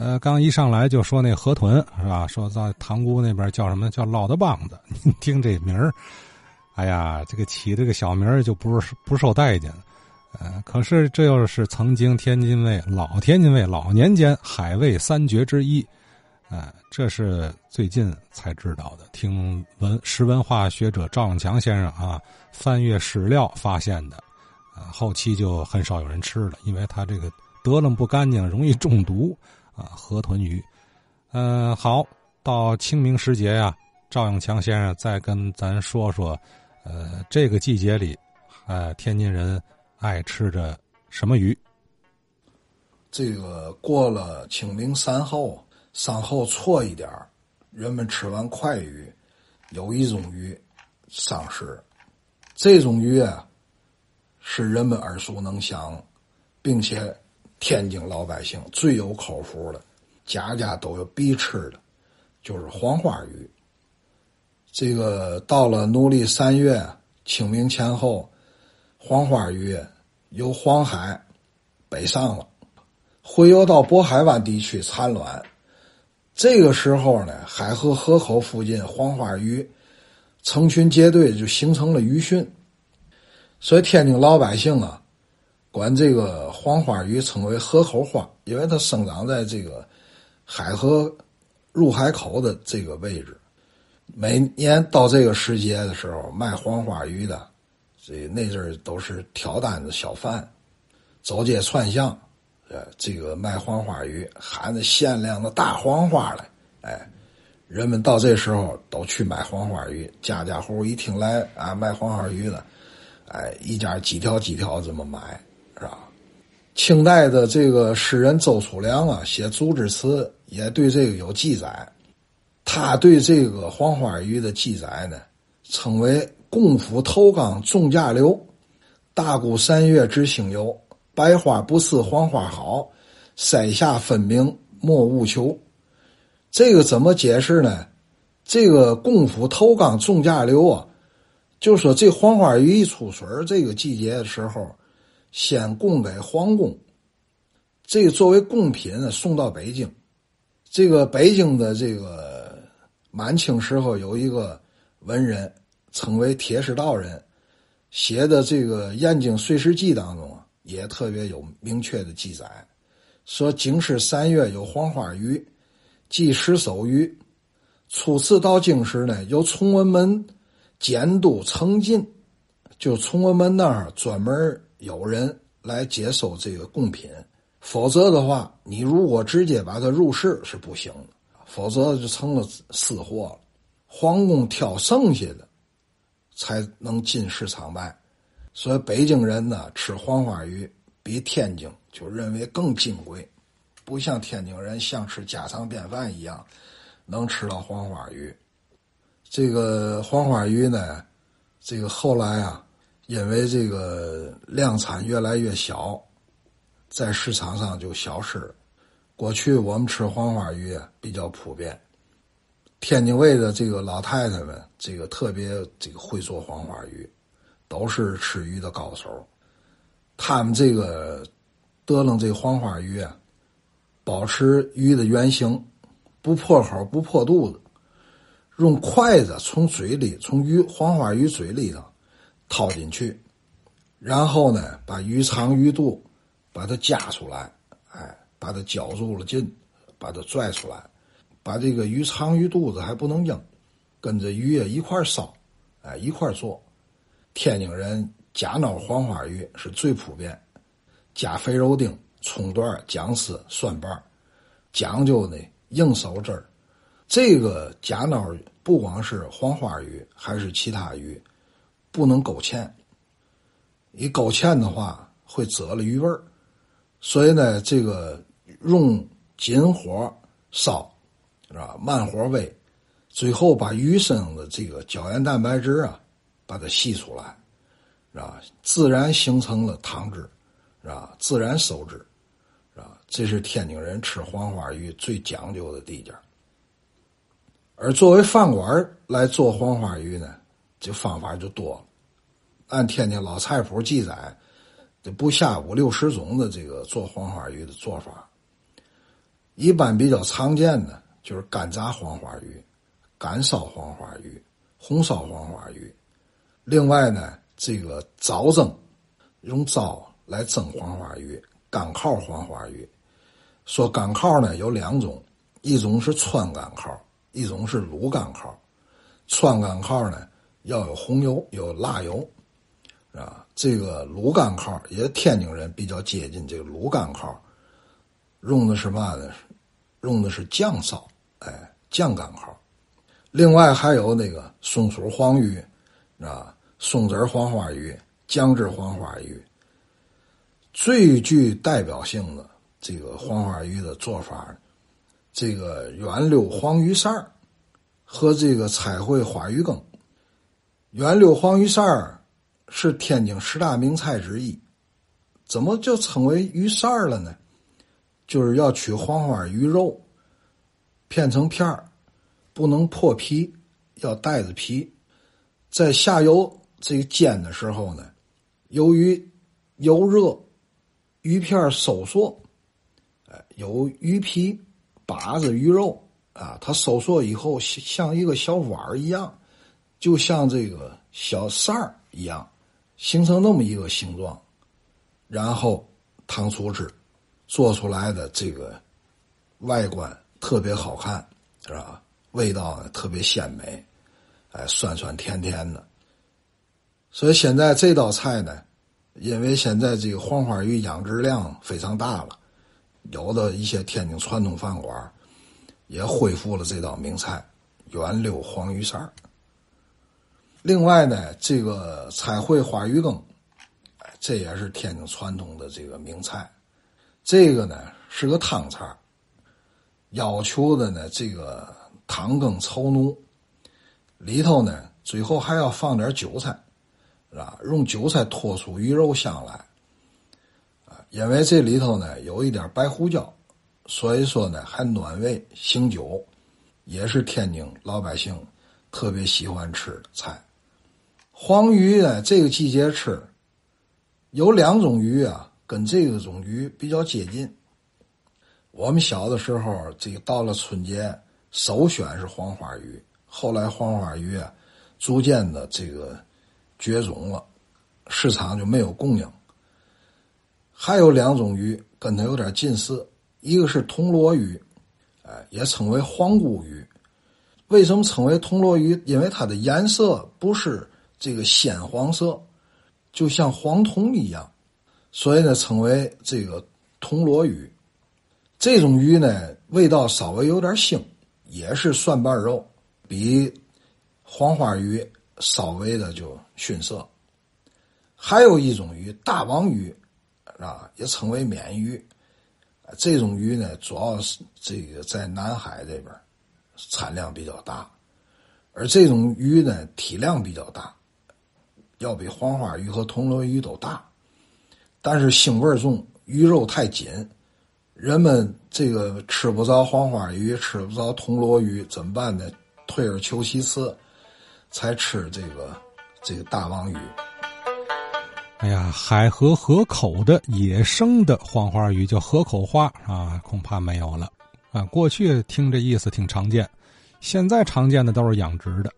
呃，刚一上来就说那河豚是吧？说在塘沽那边叫什么叫老的棒子？您听这名儿，哎呀，这个起这个小名儿就不是不受待见。呃，可是这又是曾经天津卫老天津卫老年间海卫三绝之一。呃，这是最近才知道的，听文史文化学者赵永强先生啊翻阅史料发现的。啊，后期就很少有人吃了，因为它这个得了不干净，容易中毒。河豚鱼，嗯，好，到清明时节呀，赵永强先生再跟咱说说，呃，这个季节里，呃，天津人爱吃着什么鱼？这个过了清明三后，三后错一点人们吃完快鱼，有一种鱼上市，这种鱼啊，是人们耳熟能详，并且。天津老百姓最有口福的，家家都有必吃的，就是黄花鱼。这个到了农历三月清明前后，黄花鱼由黄海北上了，回游到渤海湾地区产卵。这个时候呢，海河河口附近黄花鱼成群结队，就形成了鱼汛。所以天津老百姓啊。管这个黄花鱼称为河口花，因为它生长在这个海河入海口的这个位置。每年到这个时节的时候，卖黄花鱼的，这那阵儿都是挑担子小贩，走街串巷，呃，这个卖黄花鱼，喊着限量的大黄花来，哎，人们到这时候都去买黄花鱼，家家户户一听来啊卖黄花鱼的，哎，一家几条几条这么买。是吧？清代的这个诗人周楚良啊，写竹枝词也对这个有记载。他对这个黄花鱼的记载呢，称为“共府头纲重价流，大姑三月知兴有，白花不似黄花好，塞下分明莫务求。”这个怎么解释呢？这个“共府头纲重价流”啊，就说这黄花鱼一出水这个季节的时候。先供给皇宫，这作为贡品送到北京。这个北京的这个满清时候有一个文人，称为铁石道人，写的这个《燕京岁时记》当中啊，也特别有明确的记载，说京师三月有黄花鱼，即十艘鱼。初次到京时呢，由崇文门监督承进，就崇文门那儿专门。有人来接收这个贡品，否则的话，你如果直接把它入市是不行。的，否则就成了私货了。皇宫挑剩下的，才能进市场卖。所以北京人呢，吃黄花鱼比天津就认为更金贵，不像天津人像吃家常便饭一样能吃到黄花鱼。这个黄花鱼呢，这个后来啊。因为这个量产越来越小，在市场上就消失了。过去我们吃黄花鱼比较普遍，天津卫的这个老太太们，这个特别这个会做黄花鱼，都是吃鱼的高手。他们这个得了这黄花鱼啊，保持鱼的原形，不破口不破肚子，用筷子从嘴里从鱼黄花鱼嘴里头。掏进去，然后呢，把鱼肠鱼肚把它夹出来，哎，把它绞住了劲，把它拽出来，把这个鱼肠鱼肚子还不能扔，跟着鱼啊一块烧，哎，一块做。天津人夹脑黄花鱼是最普遍，加肥肉丁、葱段、姜丝、蒜瓣，讲究呢硬手汁儿。这个夹脑不光是黄花鱼，还是其他鱼。不能勾芡，一勾芡的话会折了鱼味儿，所以呢，这个用紧火烧，是吧？慢火煨，最后把鱼身上的这个胶原蛋白质啊，把它吸出来，是吧？自然形成了汤汁，是吧？自然收汁，是吧？这是天津人吃黄花鱼最讲究的地界而作为饭馆来做黄花鱼呢？这方法就多，按天津老菜谱记载，这不下五六十种的这个做黄花鱼的做法。一般比较常见的就是干炸黄花鱼、干烧黄花鱼、红烧黄花鱼。另外呢，这个糟蒸，用糟来蒸黄花鱼，干烤黄花鱼。说干烤呢有两种，一种是川干烤，一种是鲁干烤。川干烤呢要有红油，有辣油，啊，这个卤干烤也天津人比较接近这个卤干烤，用的是嘛呢？用的是酱烧，哎，酱干烤。另外还有那个松鼠黄鱼，啊，松子黄花鱼、酱汁黄花鱼，最具代表性的。这个黄花鱼的做法，这个圆溜黄鱼扇和这个彩绘花鱼羹。圆柳黄鱼扇儿是天津十大名菜之一，怎么就称为鱼扇儿了呢？就是要取黄花鱼肉，片成片儿，不能破皮，要带着皮，在下油这个煎的时候呢，由于油热，鱼片收缩。有鱼皮把着鱼肉啊，它收缩以后像一个小碗儿一样，就像这个小扇儿一样，形成那么一个形状，然后糖醋汁做出来的这个外观特别好看，是吧？味道呢特别鲜美，哎，酸酸甜甜的。所以现在这道菜呢，因为现在这个黄花鱼养殖量非常大了。有的一些天津传统饭馆也恢复了这道名菜——圆溜黄鱼鳝另外呢，这个彩绘花鱼羹，这也是天津传统的这个名菜。这个呢是个汤菜，要求的呢这个汤羹稠浓，里头呢最后还要放点韭菜，是吧？用韭菜拖出鱼肉香来。因为这里头呢有一点白胡椒，所以说呢还暖胃醒酒，也是天津老百姓特别喜欢吃的菜。黄鱼呢这个季节吃，有两种鱼啊跟这个种鱼比较接近。我们小的时候，这个到了春节，首选是黄花鱼。后来黄花鱼啊逐渐的这个绝种了，市场就没有供应。还有两种鱼跟它有点近似，一个是铜锣鱼，哎，也称为黄姑鱼。为什么称为铜锣鱼？因为它的颜色不是这个鲜黄色，就像黄铜一样，所以呢称为这个铜锣鱼。这种鱼呢味道稍微有点腥，也是蒜瓣肉，比黄花鱼稍微的就逊色。还有一种鱼，大王鱼。啊，也称为鲶鱼，这种鱼呢，主要是这个在南海这边产量比较大，而这种鱼呢，体量比较大，要比黄花鱼和铜锣鱼都大，但是腥味重，鱼肉太紧，人们这个吃不着黄花鱼，吃不着铜锣鱼，怎么办呢？退而求其次，才吃这个这个大王鱼。哎呀，海河河口的野生的黄花鱼叫河口花啊，恐怕没有了啊。过去听这意思挺常见，现在常见的都是养殖的。